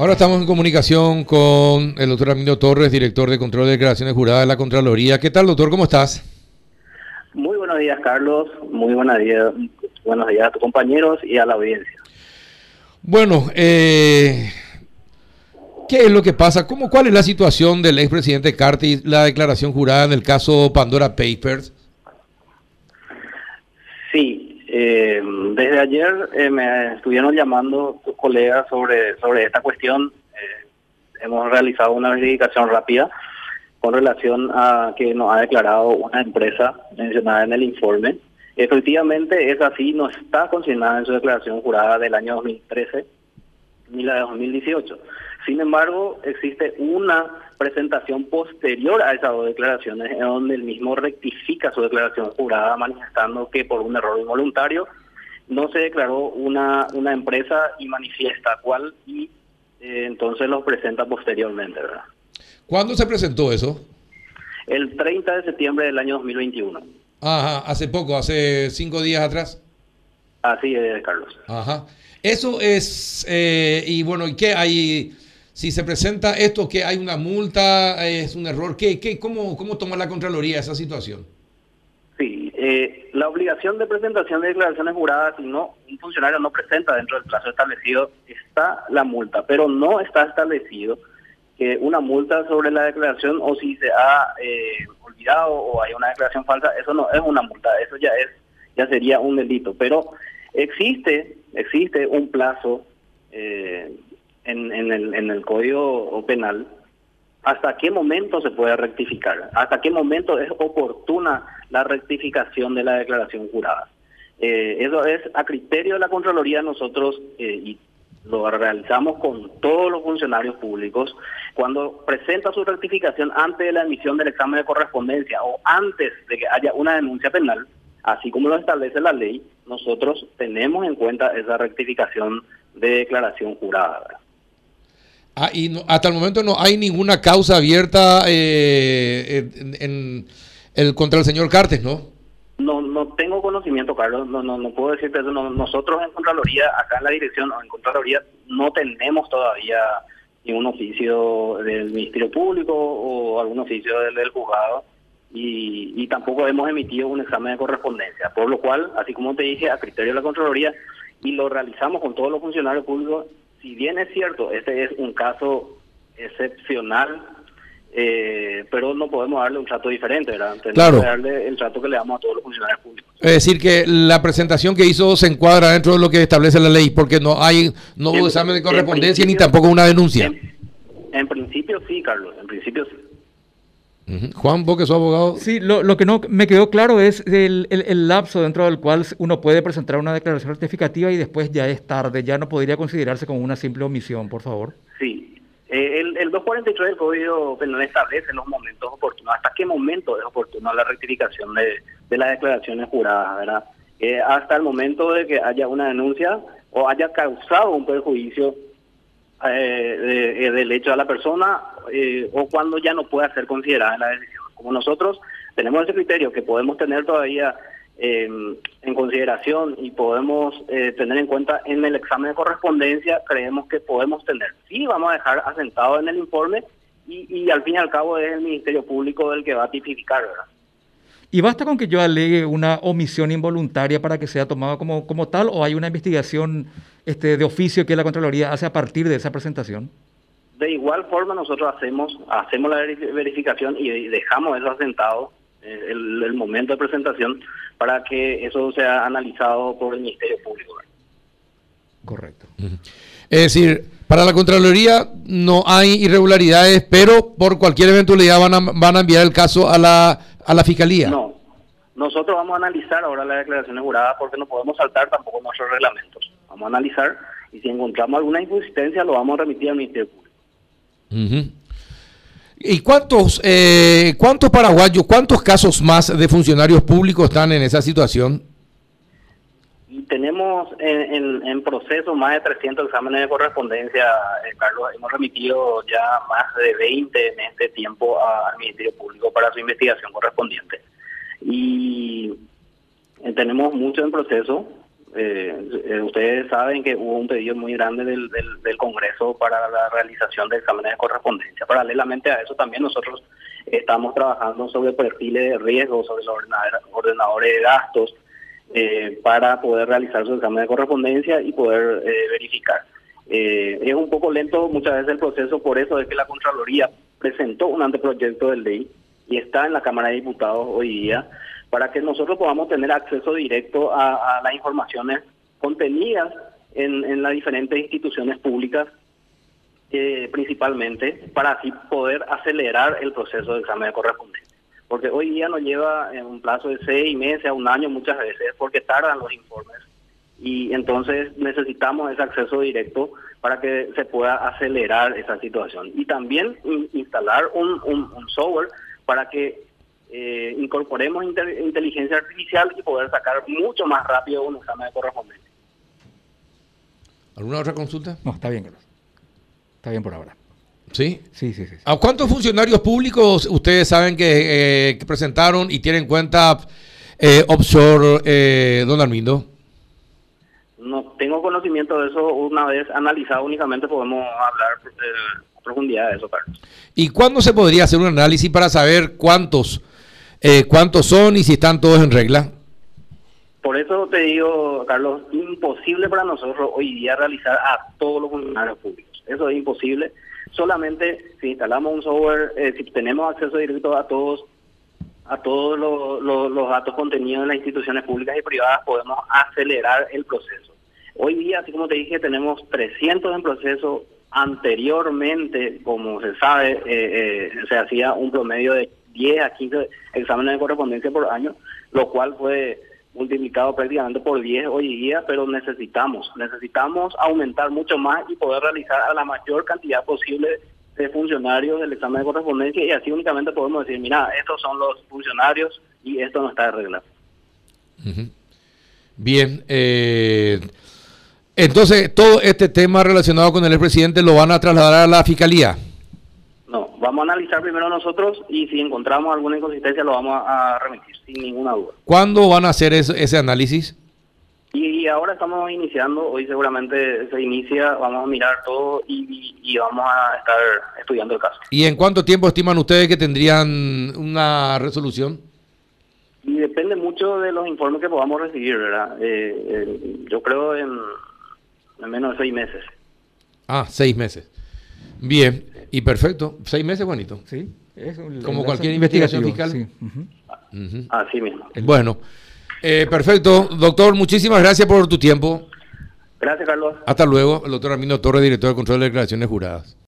Ahora estamos en comunicación con el doctor Armindo Torres, director de control de declaraciones juradas de la Contraloría. ¿Qué tal, doctor? ¿Cómo estás? Muy buenos días, Carlos. Muy buenos días, buenos días a tus compañeros y a la audiencia. Bueno, eh, ¿qué es lo que pasa? ¿Cómo, ¿Cuál es la situación del expresidente Carti, la declaración jurada en el caso Pandora Papers? Eh, desde ayer eh, me estuvieron llamando tus colegas sobre, sobre esta cuestión. Eh, hemos realizado una verificación rápida con relación a que nos ha declarado una empresa mencionada en el informe. Efectivamente, es así, no está consignada en su declaración jurada del año 2013 ni la de 2018. Sin embargo, existe una presentación posterior a esas dos declaraciones en donde el mismo rectifica su declaración jurada manifestando que por un error involuntario no se declaró una, una empresa y manifiesta cuál y eh, entonces los presenta posteriormente, ¿verdad? ¿Cuándo se presentó eso? El 30 de septiembre del año 2021. Ajá, hace poco, hace cinco días atrás. Así es, Carlos. Ajá. Eso es, eh, y bueno, ¿y qué hay? si se presenta esto, que hay una multa, es un error, ¿qué, qué, cómo, ¿cómo toma la Contraloría esa situación? Sí, eh, la obligación de presentación de declaraciones juradas, si no, un funcionario no presenta dentro del plazo establecido, está la multa, pero no está establecido que una multa sobre la declaración o si se ha eh, olvidado o hay una declaración falsa, eso no es una multa, eso ya es ya sería un delito, pero existe existe un plazo eh, en, el, en el Código Penal hasta qué momento se puede rectificar, hasta qué momento es oportuna la rectificación de la declaración jurada. Eh, eso es a criterio de la Contraloría nosotros eh, y lo realizamos con todos los funcionarios públicos cuando presenta su rectificación antes de la emisión del examen de correspondencia o antes de que haya una denuncia penal, así como lo establece la ley, nosotros tenemos en cuenta esa rectificación de declaración jurada. Ah, y hasta el momento no hay ninguna causa abierta eh, en, el contra el señor Cartes, ¿no? No, no tengo conocimiento, Carlos. No, no, no puedo decirte eso. nosotros en Contraloría, acá en la dirección, en Contraloría, no tenemos todavía ningún oficio del Ministerio Público o algún oficio del, juzgado y, y, tampoco hemos emitido un examen de correspondencia. Por lo cual, así como te dije, a criterio de la Contraloría, y lo realizamos con todos los funcionarios públicos, si bien es cierto, este es un caso excepcional, eh, pero no podemos darle un trato diferente, ¿verdad? Tenemos que darle el trato que le damos a todos los funcionarios públicos. Es decir, que la presentación que hizo se encuadra dentro de lo que establece la ley, porque no hay no hubo examen de correspondencia ni tampoco una denuncia. en principio sí, Carlos, en principio sí. Juan, vos que sos abogado. Sí, lo, que no me quedó claro es el, lapso dentro del cual uno puede presentar una declaración rectificativa y después ya es tarde, ya no podría considerarse como una simple omisión, por favor. Sí, eh, el, el 243 del Código Penal establece los momentos oportunos, hasta qué momento es oportuna la rectificación de, de las declaraciones juradas, ¿verdad? Eh, hasta el momento de que haya una denuncia o haya causado un perjuicio eh, eh, del hecho a la persona eh, o cuando ya no pueda ser considerada la decisión. Como nosotros tenemos ese criterio que podemos tener todavía em, en consideración y podemos tener en cuenta en el examen de correspondencia, creemos que podemos tener. Sí, vamos a dejar asentado en el informe y, y al fin y al cabo es el Ministerio Público el que va a tipificar, ¿verdad? ¿Y basta con que yo alegue una omisión involuntaria para que sea tomado como, como tal o hay una investigación este, de oficio que la Contraloría hace a partir de esa presentación? De igual forma nosotros hacemos hacemos la verificación y dejamos eso asentado eh, el, momento de presentación para que eso sea analizado por el Ministerio Público. Correcto. Es decir, para la Contraloría no hay irregularidades, pero por cualquier eventualidad van a, van a enviar el caso a la a la fiscalía. No, nosotros vamos a analizar ahora la declaración jurada porque no podemos saltar tampoco nuestros reglamentos. Vamos a analizar y si encontramos alguna inconsistencia lo vamos a remitir al Ministerio Público. ¿Y cuántos, eh, cuántos paraguayos, cuántos casos más de funcionarios públicos están en esa situación? Tenemos en, en, proceso más de 300 exámenes de correspondencia, eh, Carlos. Hemos remitido ya más de 20 en este tiempo al Ministerio Público para su investigación correspondiente. Y eh, tenemos mucho en proceso, Eh, ustedes saben que hubo un pedido muy grande del, del, Congreso para la realización de exámenes de correspondencia. Paralelamente a eso también nosotros estamos trabajando sobre perfiles de riesgo, sobre los ordenadores de gastos, eh, para poder realizar su examen de correspondencia y poder eh, verificar. Eh, es un poco lento muchas veces el proceso, por eso es que la Contraloría presentó un anteproyecto de ley y está en la Cámara de Diputados hoy día para que nosotros podamos tener acceso directo a, las informaciones contenidas en, en, las diferentes instituciones públicas, principalmente, para así poder acelerar el proceso de examen de correspondencia porque hoy día nos lleva en un plazo de seis meses a un año muchas veces, porque tardan los informes. Y entonces necesitamos ese acceso directo para que se pueda acelerar esa situación. Y también instalar un, software para que eh, incorporemos inteligencia artificial y poder sacar mucho más rápido un examen de correspondencia. ¿Alguna otra consulta? No, está bien, Está bien por ahora. ¿Sí? Sí, sí, sí. ¿A cuántos funcionarios públicos ustedes saben que, eh, presentaron y tienen cuenta eh, offshore, eh, don Armindo? No tengo conocimiento de eso. Una vez analizado únicamente podemos hablar eh, a profundidad de eso, Carlos. ¿Y cuándo se podría hacer un análisis para saber cuántos, cuántos son y si están todos en regla? Por eso te digo, Carlos, imposible para nosotros hoy día realizar a todos los funcionarios públicos. Eso es imposible solamente si instalamos un software, eh, si tenemos acceso directo a todos a todos los, datos contenidos en las instituciones públicas y privadas, podemos acelerar el proceso. Hoy día, así como te dije, tenemos 300 en proceso. Anteriormente, como se sabe, eh, eh, se hacía un promedio de 10 a 15 exámenes de correspondencia por año, lo cual fue multiplicado prácticamente por 10 hoy día, pero necesitamos, necesitamos aumentar mucho más y poder realizar a la mayor cantidad posible de funcionarios del examen de correspondencia y así únicamente podemos decir, mira, estos son los funcionarios y esto no está de regla. Bien, eh, entonces todo este tema relacionado con el expresidente lo van a trasladar a la fiscalía. Vamos a analizar primero nosotros y si encontramos alguna inconsistencia lo vamos a, remitir, sin ninguna duda. ¿Cuándo van a hacer ese análisis? Y, ahora estamos iniciando, hoy seguramente se inicia, vamos a mirar todo y, vamos a estar estudiando el caso. ¿Y en cuánto tiempo estiman ustedes que tendrían una resolución? Y depende mucho de los informes que podamos recibir, ¿verdad? Eh, eh, yo creo en, en menos de seis meses. Ah, seis meses. Bien, y perfecto. Seis meses, bonito. Sí. Como cualquier investigación fiscal. Sí. Así mismo. Bueno, eh, perfecto. Doctor, muchísimas gracias por tu tiempo. Gracias, Carlos. Hasta luego. El doctor Armino Torres, director de control de declaraciones juradas.